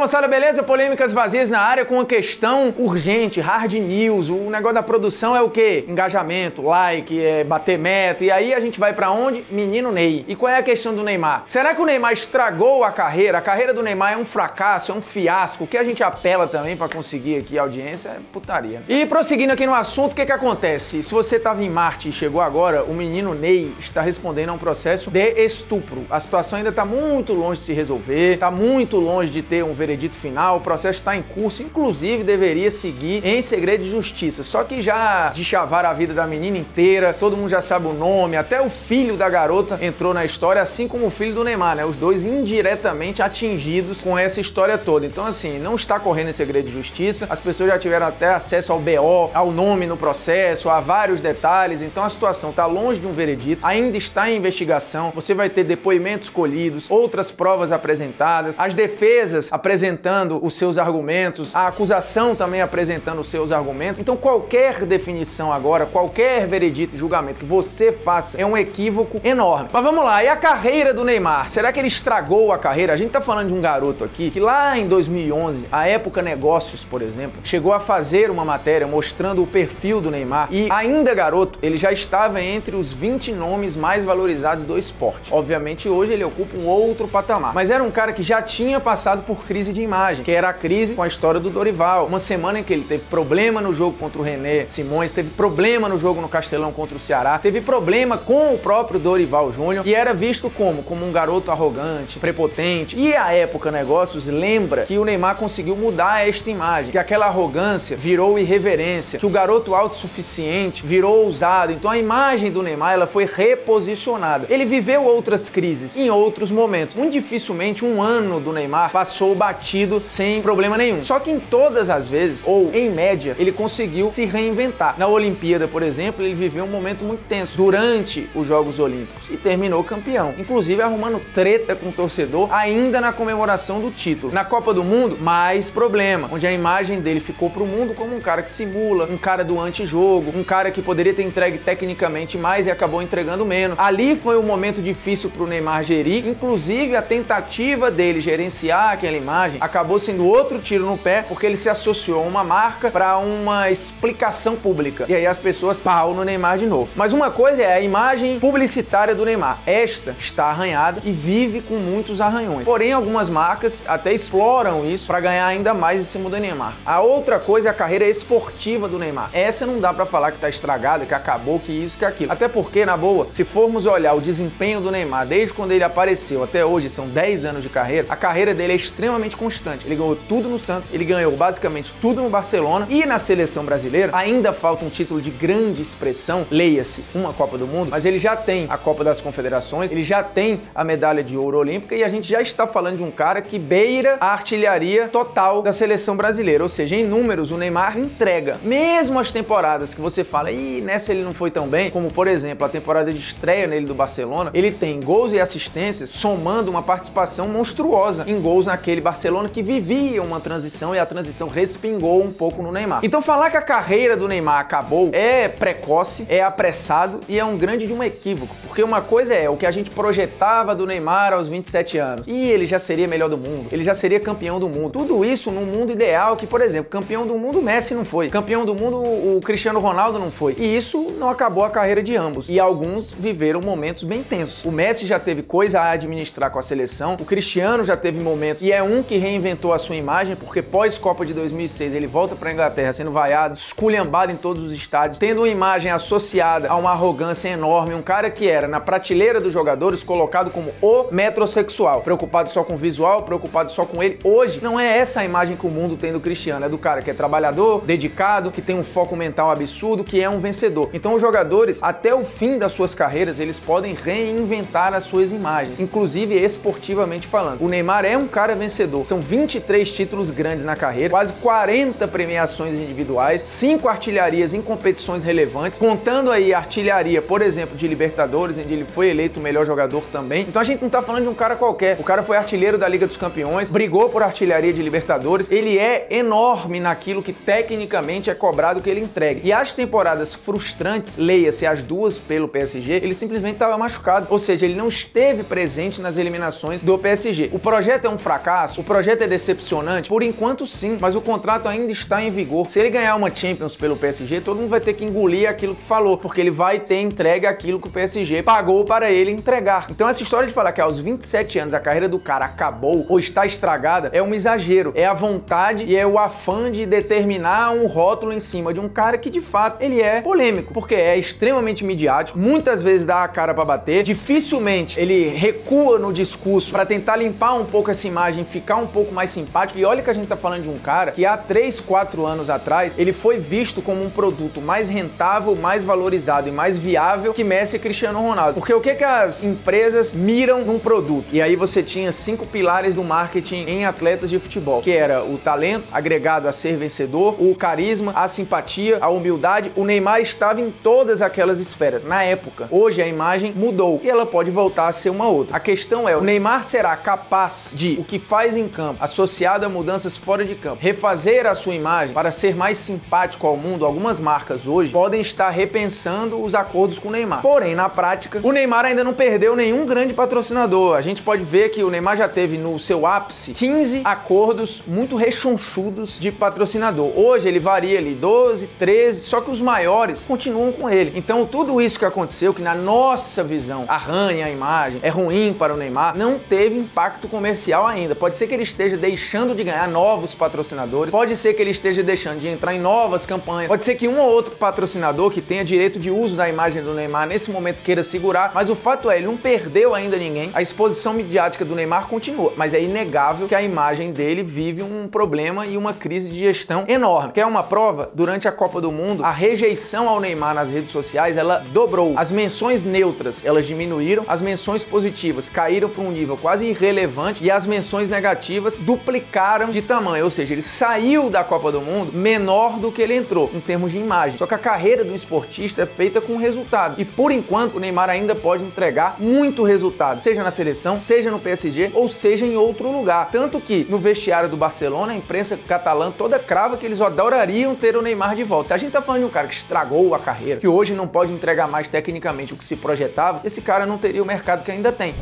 moçada, beleza? Polêmicas vazias na área com uma questão urgente, hard news. O negócio da produção é o quê? Engajamento, like, é bater meta. E aí a gente vai para onde? Menino Ney. E qual é a questão do Neymar? Será que o Neymar estragou a carreira? A carreira do Neymar é um fracasso, é um fiasco. O que a gente apela também para conseguir aqui audiência é putaria. E prosseguindo aqui no assunto, o que que acontece? Se você estava em Marte e chegou agora, o menino Ney está respondendo a um processo de estupro. A situação ainda está muito longe de se resolver, está muito longe de ter um veredito final, o processo está em curso, inclusive deveria seguir em segredo de justiça. Só que já de chavar a vida da menina inteira, todo mundo já sabe o nome, até o filho da garota entrou na história, assim como o filho do Neymar, né? Os dois indiretamente atingidos com essa história toda. Então, assim, não está correndo em segredo de justiça, as pessoas já tiveram até acesso ao BO, ao nome no processo, a vários detalhes, então a situação está longe de um veredito, ainda está em investigação, você vai ter depoimentos colhidos, outras provas apresentadas, as defesas apresentando os seus argumentos, a acusação também apresentando os seus argumentos. Então, qualquer definição agora, qualquer veredito, julgamento que você faça é um equívoco enorme. Mas vamos lá, e a carreira do Neymar? Será que ele estragou a carreira? A gente tá falando de um garoto aqui que lá em 2011, a época Negócios, por exemplo, chegou a fazer uma matéria mostrando o perfil do Neymar e ainda garoto, ele já estava entre os 20 nomes mais valorizados do esporte. Obviamente, hoje ele ocupa um outro patamar, mas era um cara que já tinha passado por crise de imagem, que era a crise com a história do Dorival. Uma semana em que ele teve problema no jogo contra o René Simões, teve problema no jogo no Castelão contra o Ceará, teve problema com o próprio Dorival Júnior e era visto como? Como um garoto arrogante, prepotente. E a época Negócios lembra que o Neymar conseguiu mudar esta imagem, que aquela arrogância virou irreverência, que o garoto autossuficiente virou ousado. Então a imagem do Neymar ela foi reposicionada. Ele viveu outras crises em outros momentos. Muito dificilmente um ano do Neymar passou batido sem problema nenhum. Só que em todas as vezes, ou em média, ele conseguiu se reinventar. Na Olimpíada, por exemplo, ele viveu um momento muito tenso durante os Jogos Olímpicos e terminou campeão, inclusive arrumando treta com o torcedor ainda na comemoração do título. Na Copa do Mundo, mais problema, onde a imagem dele ficou pro mundo como um cara que simula, um cara do antijogo, um cara que poderia ter entregue tecnicamente mais e acabou entregando menos. Ali foi um momento difícil pro Neymar gerir, inclusive a tentativa dele gerenciar aquela imagem acabou sendo outro tiro no pé, porque ele se associou a uma marca para uma explicação pública. E aí as pessoas pau no Neymar de novo. Mas uma coisa é a imagem publicitária do Neymar. Esta está arranhada e vive com muitos arranhões. Porém, algumas marcas até exploram isso para ganhar ainda mais em cima do Neymar. A outra coisa é a carreira esportiva do Neymar. Essa não dá para falar que tá estragada, que acabou, que isso, que aquilo. Até porque, na boa, se formos olhar o desempenho do Neymar desde quando ele apareceu até hoje, são 10 anos de carreira, a carreira dele é extremamente constante. Ele ganhou tudo no Santos, ele ganhou basicamente tudo no Barcelona e na seleção brasileira ainda falta um título de grande expressão, leia-se, uma Copa do Mundo, mas ele já tem a Copa das Confederações, ele já tem a medalha de ouro olímpica e a gente já está falando de um cara que beira a artilharia total da seleção brasileira, ou seja, em números o Neymar entrega. Mesmo as temporadas que você fala, e nessa ele não foi tão bem, como por exemplo a temporada de estreia nele do Barcelona, ele tem gols e assistências somando uma participação monstruosa em gols naquele Barcelona que vivia uma transição e a transição respingou um pouco no Neymar. Então falar que a carreira do Neymar acabou é precoce, é apressado e é um grande de um equívoco, porque uma coisa é o que a gente projetava do Neymar aos 27 anos, e ele já seria melhor do mundo, ele já seria campeão do mundo. Tudo isso num mundo ideal que, por exemplo, campeão do mundo o Messi não foi, campeão do mundo o Cristiano Ronaldo não foi. E isso não acabou a carreira de ambos. E alguns viveram momentos bem tensos. O Messi já teve coisa a administrar com a seleção, o Cristiano já teve momentos e é um que reinventou a sua imagem, porque pós Copa de 2006 ele volta para Inglaterra sendo vaiado, esculhambado em todos os estádios, tendo uma imagem associada a uma arrogância enorme, um cara que era na prateleira dos jogadores colocado como o metrosexual, preocupado só com o visual, preocupado só com ele. Hoje não é essa a imagem que o mundo tem do Cristiano, é do cara que é trabalhador, dedicado, que tem um foco mental absurdo, que é um vencedor. Então os jogadores, até o fim das suas carreiras, eles podem reinventar as suas imagens, inclusive esportivamente falando. O Neymar é um cara vencedor. São 23 títulos grandes na carreira, quase 40 premiações individuais, 5 artilharias em competições relevantes, contando aí artilharia, por exemplo, de Libertadores, onde ele foi eleito o melhor jogador também. Então a gente não tá falando de um cara qualquer. O cara foi artilheiro da Liga dos Campeões, brigou por artilharia de Libertadores, ele é enorme naquilo que tecnicamente é cobrado que ele entregue. E as temporadas frustrantes, leia-se as duas pelo PSG, ele simplesmente estava machucado, ou seja, ele não esteve presente nas eliminações do PSG. O projeto é um fracasso, projeto é decepcionante? Por enquanto sim, mas o contrato ainda está em vigor. Se ele ganhar uma Champions pelo PSG, todo mundo vai ter que engolir aquilo que falou, porque ele vai ter entregue aquilo que o PSG pagou para ele entregar. Então essa história de falar que aos 27 anos a carreira do cara acabou ou está estragada é um exagero. É a vontade e é o afã de determinar um rótulo em cima de um cara que de fato ele é polêmico, porque é extremamente midiático, muitas vezes dá a cara para bater, dificilmente ele recua no discurso para tentar limpar um pouco essa imagem, ficar um pouco mais simpático. E olha que a gente tá falando de um cara que há 3, 4 anos atrás ele foi visto como um produto mais rentável, mais valorizado e mais viável que Messi e Cristiano Ronaldo. Porque o que que as empresas miram num produto? E aí você tinha cinco pilares do marketing em atletas de futebol, que era o talento agregado a ser vencedor, o carisma, a simpatia, a humildade. O Neymar estava em todas aquelas esferas na época. Hoje a imagem mudou e ela pode voltar a ser uma outra. A questão é, o Neymar será capaz de o que faz em campo, associado a mudanças fora de campo, refazer a sua imagem para ser mais simpático ao mundo? Algumas marcas hoje podem estar repensando os acordos com o Neymar. Porém, na prática, o Neymar ainda não perdeu nenhum grande patrocinador. A gente pode ver que o Neymar já teve no seu ápice 15 acordos muito rechonchudos de patrocinador. Hoje ele varia ali 12, 13, só que os maiores continuam com ele. Então, tudo isso que aconteceu, que na nossa visão arranha a imagem, é ruim para o Neymar, não teve impacto comercial ainda. Pode ser que ele esteja deixando de ganhar novos patrocinadores, pode ser que ele esteja deixando de entrar em novas campanhas, pode ser que um ou outro patrocinador que tenha direito de uso da imagem do Neymar nesse momento queira segurar, mas o fato é, ele não perdeu ainda ninguém. A exposição midiática do Neymar continua, mas é inegável que a imagem dele vive um problema e uma crise de gestão enorme. Quer uma prova? Durante a Copa do Mundo, a rejeição ao Neymar nas redes sociais, ela dobrou. As menções neutras, elas diminuíram, as menções positivas caíram para um nível quase irrelevante e as menções negativas duplicaram de tamanho, ou seja, ele saiu da Copa do Mundo menor do que ele entrou em termos de imagem. Só que a carreira do esportista é feita com resultado. E por enquanto o Neymar ainda pode entregar muito resultado, seja na seleção, seja no PSG ou seja em outro lugar. Tanto que no vestiário do Barcelona, a imprensa catalã toda crava que eles adorariam ter o Neymar de volta. Se a gente tá falando de um cara que estragou a carreira, que hoje não pode entregar mais tecnicamente o que se projetava, esse cara não teria o mercado que ainda tem.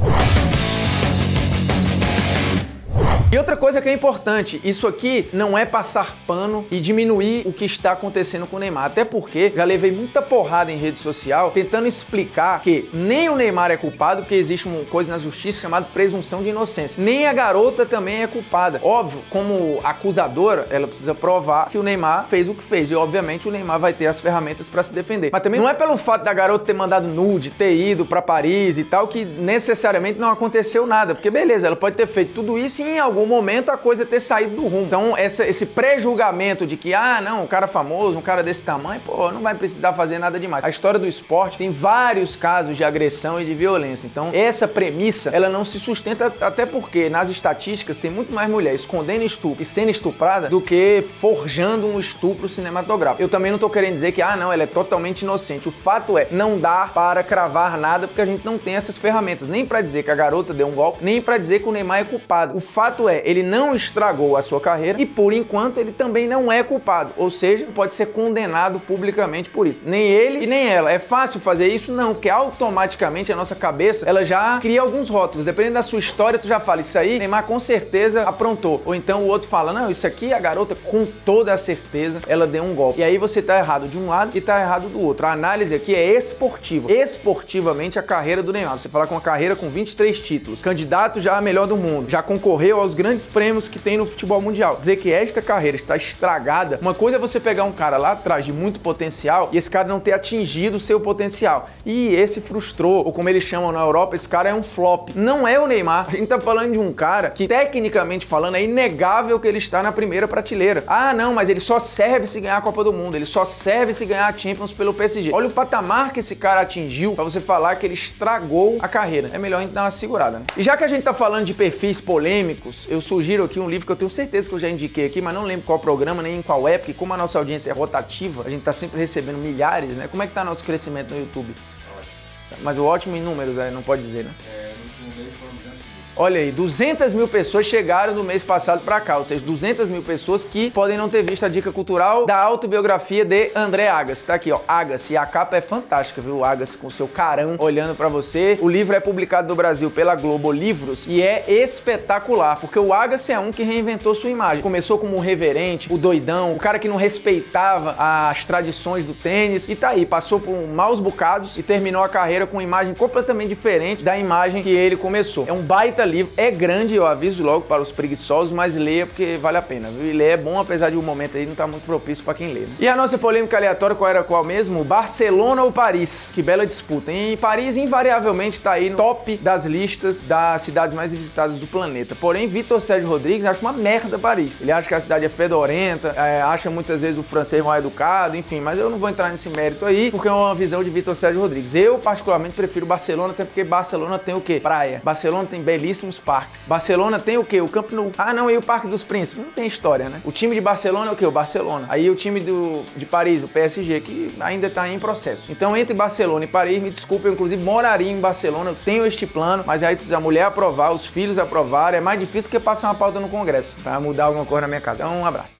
E outra coisa que é importante, isso aqui não é passar pano e diminuir o que está acontecendo com o Neymar, até porque já levei muita porrada em rede social tentando explicar que nem o Neymar é culpado, porque existe uma coisa na justiça chamada presunção de inocência, nem a garota também é culpada. Óbvio, como acusadora, ela precisa provar que o Neymar fez o que fez e obviamente o Neymar vai ter as ferramentas para se defender. Mas também não é pelo fato da garota ter mandado nude, ter ido para Paris e tal que necessariamente não aconteceu nada, porque beleza, ela pode ter feito tudo isso e em algum algum momento a coisa ter saído do rumo. Então, essa, esse pré-julgamento de que, ah, não, um cara famoso, um cara desse tamanho, pô, não vai precisar fazer nada demais. A história do esporte tem vários casos de agressão e de violência. Então, essa premissa, ela não se sustenta, até porque nas estatísticas tem muito mais mulher escondendo estupro e sendo estuprada do que forjando um estupro cinematográfico. Eu também não tô querendo dizer que, ah, não, ela é totalmente inocente. O fato é, não dá para cravar nada porque a gente não tem essas ferramentas, nem para dizer que a garota deu um golpe, nem para dizer que o Neymar é culpado. O fato é, ele não estragou a sua carreira e por enquanto ele também não é culpado, ou seja, pode ser condenado publicamente por isso. Nem ele e nem ela. É fácil fazer isso? Não, porque automaticamente a nossa cabeça ela já cria alguns rótulos. Dependendo da sua história, tu já fala isso aí, Neymar com certeza aprontou. Ou então o outro fala, não, isso aqui a garota com toda a certeza ela deu um golpe. E aí você tá errado de um lado e tá errado do outro. A análise aqui é esportiva. Esportivamente a carreira do Neymar. Você fala com uma carreira com 23 títulos, candidato já a melhor do mundo, já concorreu aos grandes prêmios que tem no futebol mundial. Dizer que esta carreira está estragada, uma coisa é você pegar um cara lá atrás de muito potencial e esse cara não ter atingido o seu potencial. E esse frustrou, ou como eles chamam na Europa, esse cara é um flop. Não é o Neymar. A gente tá falando de um cara que, tecnicamente falando, é inegável que ele está na primeira prateleira. Ah, não, mas ele só serve se ganhar a Copa do Mundo, ele só serve se ganhar a Champions pelo PSG. Olha o patamar que esse cara atingiu para você falar que ele estragou a carreira. É melhor a gente dar uma segurada, né? E já que a gente tá falando de perfis polêmicos, eu sugiro aqui um livro que eu tenho certeza que eu já indiquei aqui, mas não lembro qual programa, nem em qual época, e como a nossa audiência é rotativa, a gente tá sempre recebendo milhares, né? Como é que tá nosso crescimento no YouTube? Ótimo. Mas o ótimo em números, é, não pode dizer, né? É, Olha aí, 200 mil pessoas chegaram no mês passado para cá, ou seja, 200 mil pessoas que podem não ter visto a dica cultural da autobiografia de André Agassi. Tá aqui, ó, Agassi. E a capa é fantástica, viu? Agassi com seu carão olhando para você. O livro é publicado no Brasil pela Globo Livros e é espetacular, porque o Agassi é um que reinventou sua imagem. Começou como um reverente, o doidão, o cara que não respeitava as tradições do tênis e tá aí, passou por maus bocados e terminou a carreira com uma imagem completamente diferente da imagem que ele começou. É um baita livro, é grande, eu aviso logo para os preguiçosos, mas leia porque vale a pena, viu? E ler é bom, apesar de o um momento aí não estar tá muito propício para quem lê. Né? E a nossa polêmica aleatória, qual era qual mesmo? Barcelona ou Paris? Que bela disputa. Em Paris, invariavelmente, está aí no top das listas das cidades mais visitadas do planeta. Porém, Vitor Sérgio Rodrigues acha uma merda Paris. Ele acha que a cidade é fedorenta, é, acha muitas vezes o francês mal educado, enfim, mas eu não vou entrar nesse mérito aí, porque é uma visão de Vitor Sérgio Rodrigues. Eu, particularmente, prefiro Barcelona, até porque Barcelona tem o quê? Praia. Barcelona tem belíssimos parques. Barcelona tem o quê? O Camp Nou. Ah, não, e o Parque dos Príncipes? Não tem história, né? O time de Barcelona é o quê? O Barcelona. Aí o time do, de Paris, o PSG, que ainda está em processo. Então, entre Barcelona e Paris, me desculpe, eu inclusive moraria em Barcelona, eu tenho este plano, mas aí precisa a mulher aprovar, os filhos aprovarem, é mais difícil que passar uma pauta no Congresso para mudar alguma coisa na minha casa. Então, um abraço.